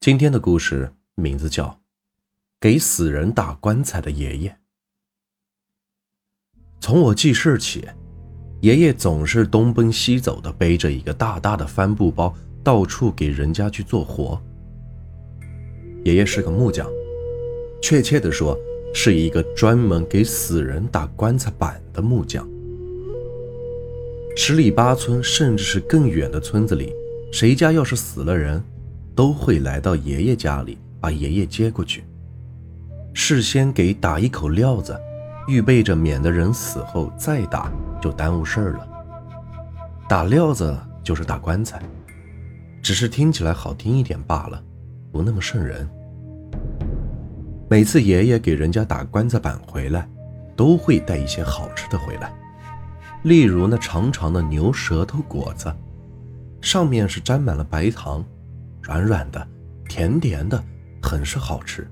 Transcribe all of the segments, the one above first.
今天的故事名字叫《给死人打棺材的爷爷》。从我记事起，爷爷总是东奔西走的，背着一个大大的帆布包，到处给人家去做活。爷爷是个木匠，确切的说，是一个专门给死人打棺材板的木匠。十里八村，甚至是更远的村子里，谁家要是死了人，都会来到爷爷家里，把爷爷接过去，事先给打一口料子，预备着，免得人死后再打就耽误事儿了。打料子就是打棺材，只是听起来好听一点罢了，不那么瘆人。每次爷爷给人家打棺材板回来，都会带一些好吃的回来，例如那长长的牛舌头果子，上面是沾满了白糖。软软的，甜甜的，很是好吃。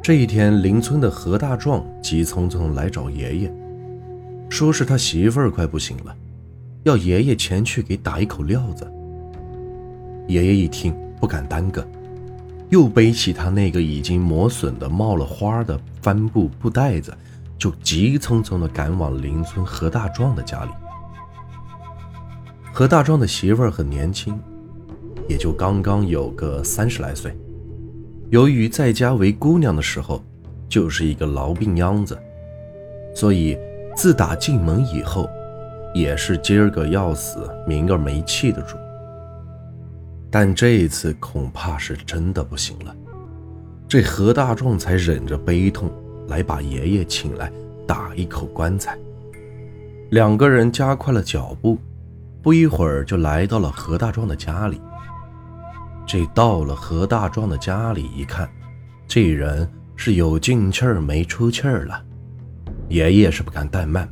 这一天，邻村的何大壮急匆匆来找爷爷，说是他媳妇儿快不行了，要爷爷前去给打一口料子。爷爷一听，不敢耽搁，又背起他那个已经磨损的、冒了花的帆布布袋子，就急匆匆地赶往邻村何大壮的家里。何大壮的媳妇儿很年轻。也就刚刚有个三十来岁，由于在家为姑娘的时候就是一个痨病秧子，所以自打进门以后，也是今儿个要死，明儿没气的主。但这一次恐怕是真的不行了，这何大壮才忍着悲痛来把爷爷请来打一口棺材。两个人加快了脚步，不一会儿就来到了何大壮的家里。这到了何大壮的家里一看，这人是有进气儿没出气儿了。爷爷是不敢怠慢，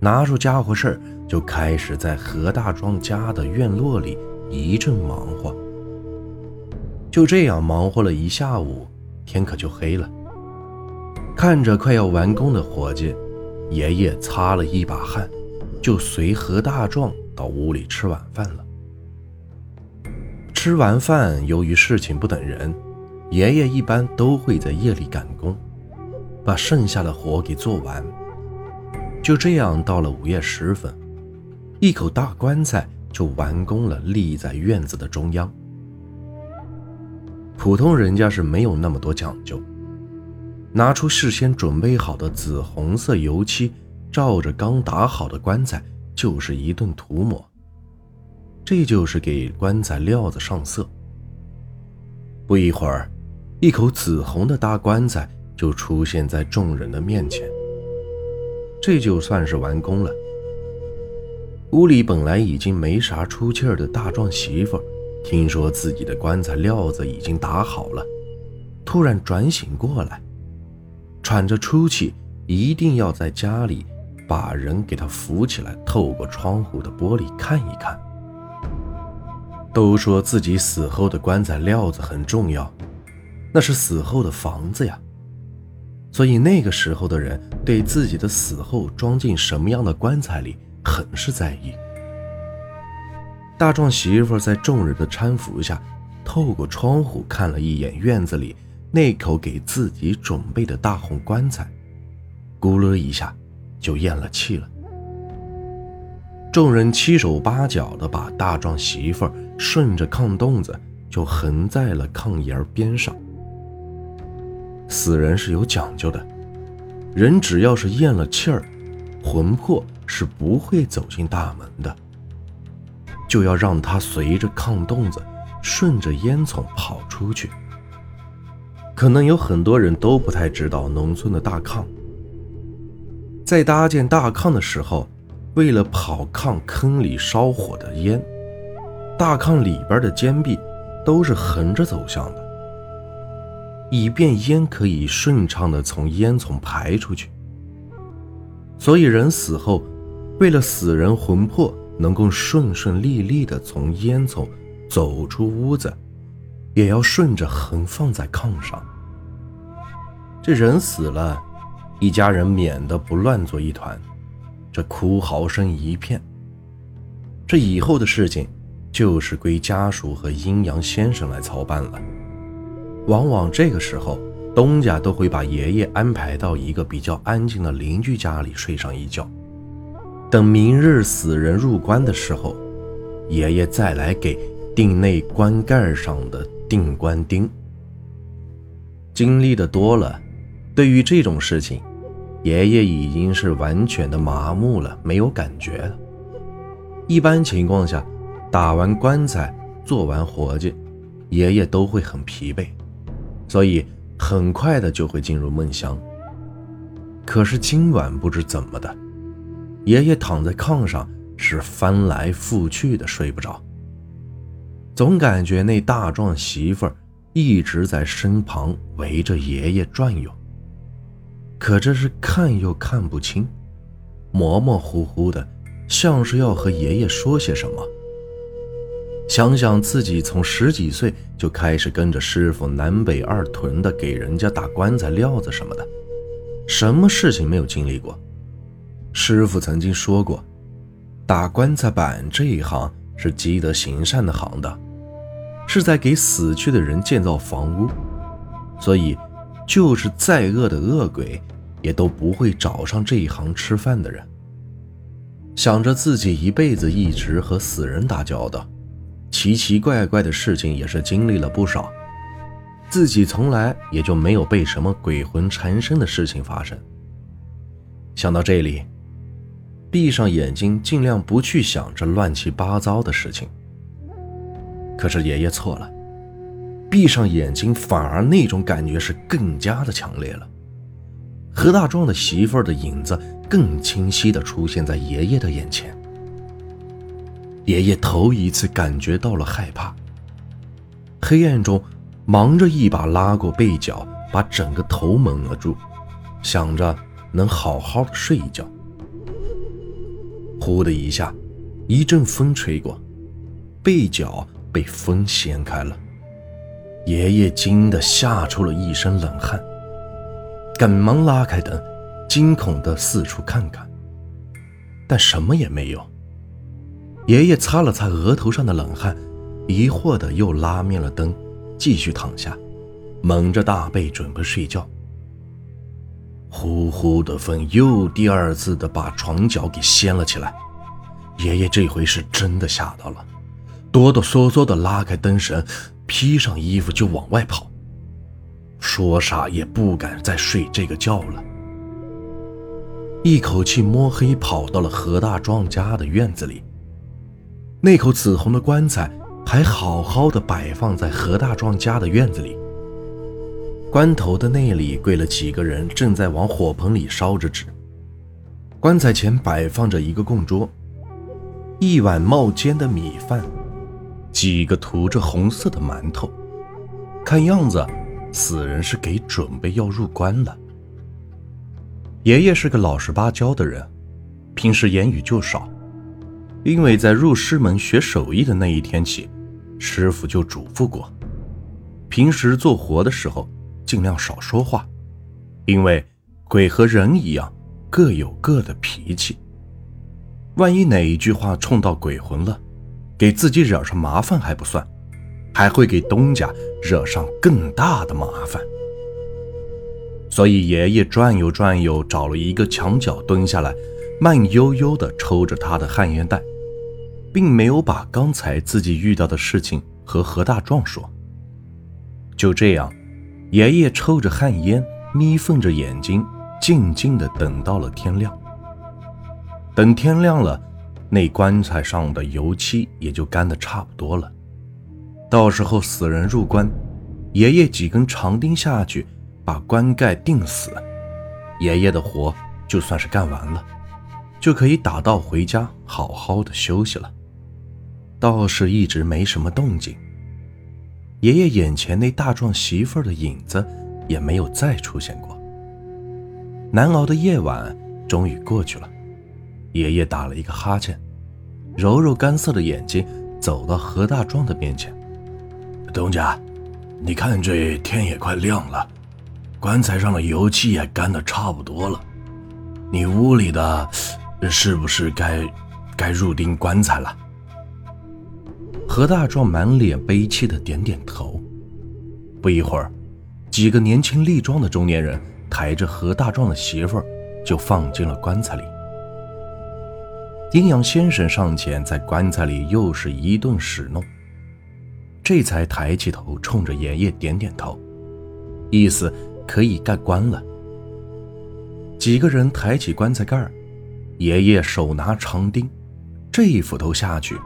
拿出家伙事儿就开始在何大壮家的院落里一阵忙活。就这样忙活了一下午，天可就黑了。看着快要完工的活计，爷爷擦了一把汗，就随何大壮到屋里吃晚饭了。吃完饭，由于事情不等人，爷爷一般都会在夜里赶工，把剩下的活给做完。就这样，到了午夜时分，一口大棺材就完工了，立在院子的中央。普通人家是没有那么多讲究，拿出事先准备好的紫红色油漆，照着刚打好的棺材就是一顿涂抹。这就是给棺材料子上色。不一会儿，一口紫红的大棺材就出现在众人的面前。这就算是完工了。屋里本来已经没啥出气儿的大壮媳妇，听说自己的棺材料子已经打好了，突然转醒过来，喘着粗气，一定要在家里把人给他扶起来，透过窗户的玻璃看一看。都说自己死后的棺材料子很重要，那是死后的房子呀。所以那个时候的人对自己的死后装进什么样的棺材里很是在意。大壮媳妇在众人的搀扶下，透过窗户看了一眼院子里那口给自己准备的大红棺材，咕噜一下就咽了气了。众人七手八脚的把大壮媳妇顺着炕洞子就横在了炕沿边上。死人是有讲究的，人只要是咽了气儿，魂魄是不会走进大门的，就要让他随着炕洞子顺着烟囱跑出去。可能有很多人都不太知道农村的大炕，在搭建大炕的时候。为了跑炕坑里烧火的烟，大炕里边的间壁都是横着走向的，以便烟可以顺畅的从烟囱排出去。所以人死后，为了死人魂魄能够顺顺利利的从烟囱走出屋子，也要顺着横放在炕上。这人死了，一家人免得不乱作一团。这哭嚎声一片，这以后的事情就是归家属和阴阳先生来操办了。往往这个时候，东家都会把爷爷安排到一个比较安静的邻居家里睡上一觉，等明日死人入棺的时候，爷爷再来给钉内棺盖上的钉棺钉。经历的多了，对于这种事情，爷爷已经是完全的麻木了，没有感觉了。一般情况下，打完棺材、做完活计，爷爷都会很疲惫，所以很快的就会进入梦乡。可是今晚不知怎么的，爷爷躺在炕上是翻来覆去的睡不着，总感觉那大壮媳妇一直在身旁围着爷爷转悠，可这是看又看不清，模模糊糊的。像是要和爷爷说些什么。想想自己从十几岁就开始跟着师傅南北二屯的给人家打棺材料子什么的，什么事情没有经历过？师傅曾经说过，打棺材板这一行是积德行善的行当，是在给死去的人建造房屋，所以就是再恶的恶鬼，也都不会找上这一行吃饭的人。想着自己一辈子一直和死人打交道，奇奇怪怪的事情也是经历了不少，自己从来也就没有被什么鬼魂缠身的事情发生。想到这里，闭上眼睛，尽量不去想这乱七八糟的事情。可是爷爷错了，闭上眼睛，反而那种感觉是更加的强烈了。何大壮的媳妇儿的影子更清晰的出现在爷爷的眼前。爷爷头一次感觉到了害怕。黑暗中，忙着一把拉过被角，把整个头蒙了住，想着能好好的睡一觉。呼的一下，一阵风吹过，被角被风掀开了。爷爷惊得吓出了一身冷汗。赶忙拉开灯，惊恐地四处看看，但什么也没有。爷爷擦了擦额头上的冷汗，疑惑地又拉灭了灯，继续躺下，蒙着大被准备睡觉。呼呼的风又第二次的把床脚给掀了起来，爷爷这回是真的吓到了，哆哆嗦嗦地拉开灯绳，披上衣服就往外跑。说啥也不敢再睡这个觉了，一口气摸黑跑到了何大壮家的院子里。那口紫红的棺材还好好的摆放在何大壮家的院子里。棺头的那里跪了几个人，正在往火盆里烧着纸。棺材前摆放着一个供桌，一碗冒尖的米饭，几个涂着红色的馒头，看样子。死人是给准备要入关了。爷爷是个老实巴交的人，平时言语就少，因为在入师门学手艺的那一天起，师傅就嘱咐过，平时做活的时候尽量少说话，因为鬼和人一样，各有各的脾气，万一哪一句话冲到鬼魂了，给自己惹上麻烦还不算。还会给东家惹上更大的麻烦，所以爷爷转悠转悠，找了一个墙角蹲下来，慢悠悠地抽着他的旱烟袋，并没有把刚才自己遇到的事情和何大壮说。就这样，爷爷抽着旱烟，眯缝着眼睛，静静地等到了天亮。等天亮了，那棺材上的油漆也就干得差不多了。到时候死人入棺，爷爷几根长钉下去，把棺盖钉死，爷爷的活就算是干完了，就可以打道回家，好好的休息了。倒是一直没什么动静，爷爷眼前那大壮媳妇儿的影子也没有再出现过。难熬的夜晚终于过去了，爷爷打了一个哈欠，揉揉干涩的眼睛，走到何大壮的面前。东家，你看这天也快亮了，棺材上的油漆也干的差不多了，你屋里的是不是该该入钉棺材了？何大壮满脸悲戚的点点头。不一会儿，几个年轻力壮的中年人抬着何大壮的媳妇儿就放进了棺材里。阴阳先生上前在棺材里又是一顿使弄，这才抬起头冲着爷爷点点头，意思可以盖棺了。几个人抬起棺材盖儿，爷爷手拿长钉，这一斧头下去，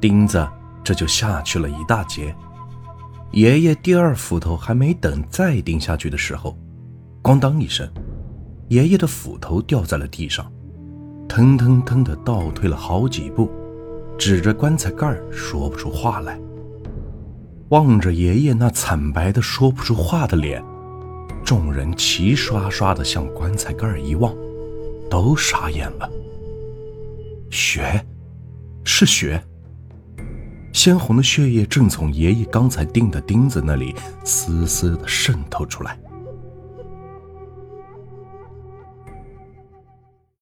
钉子这就下去了一大截。爷爷第二斧头还没等再钉下去的时候，咣当一声，爷爷的斧头掉在了地上。腾腾腾的倒退了好几步，指着棺材盖说不出话来。望着爷爷那惨白的说不出话的脸，众人齐刷刷的向棺材盖一望，都傻眼了。血，是血。鲜红的血液正从爷爷刚才钉的钉子那里丝丝的渗透出来。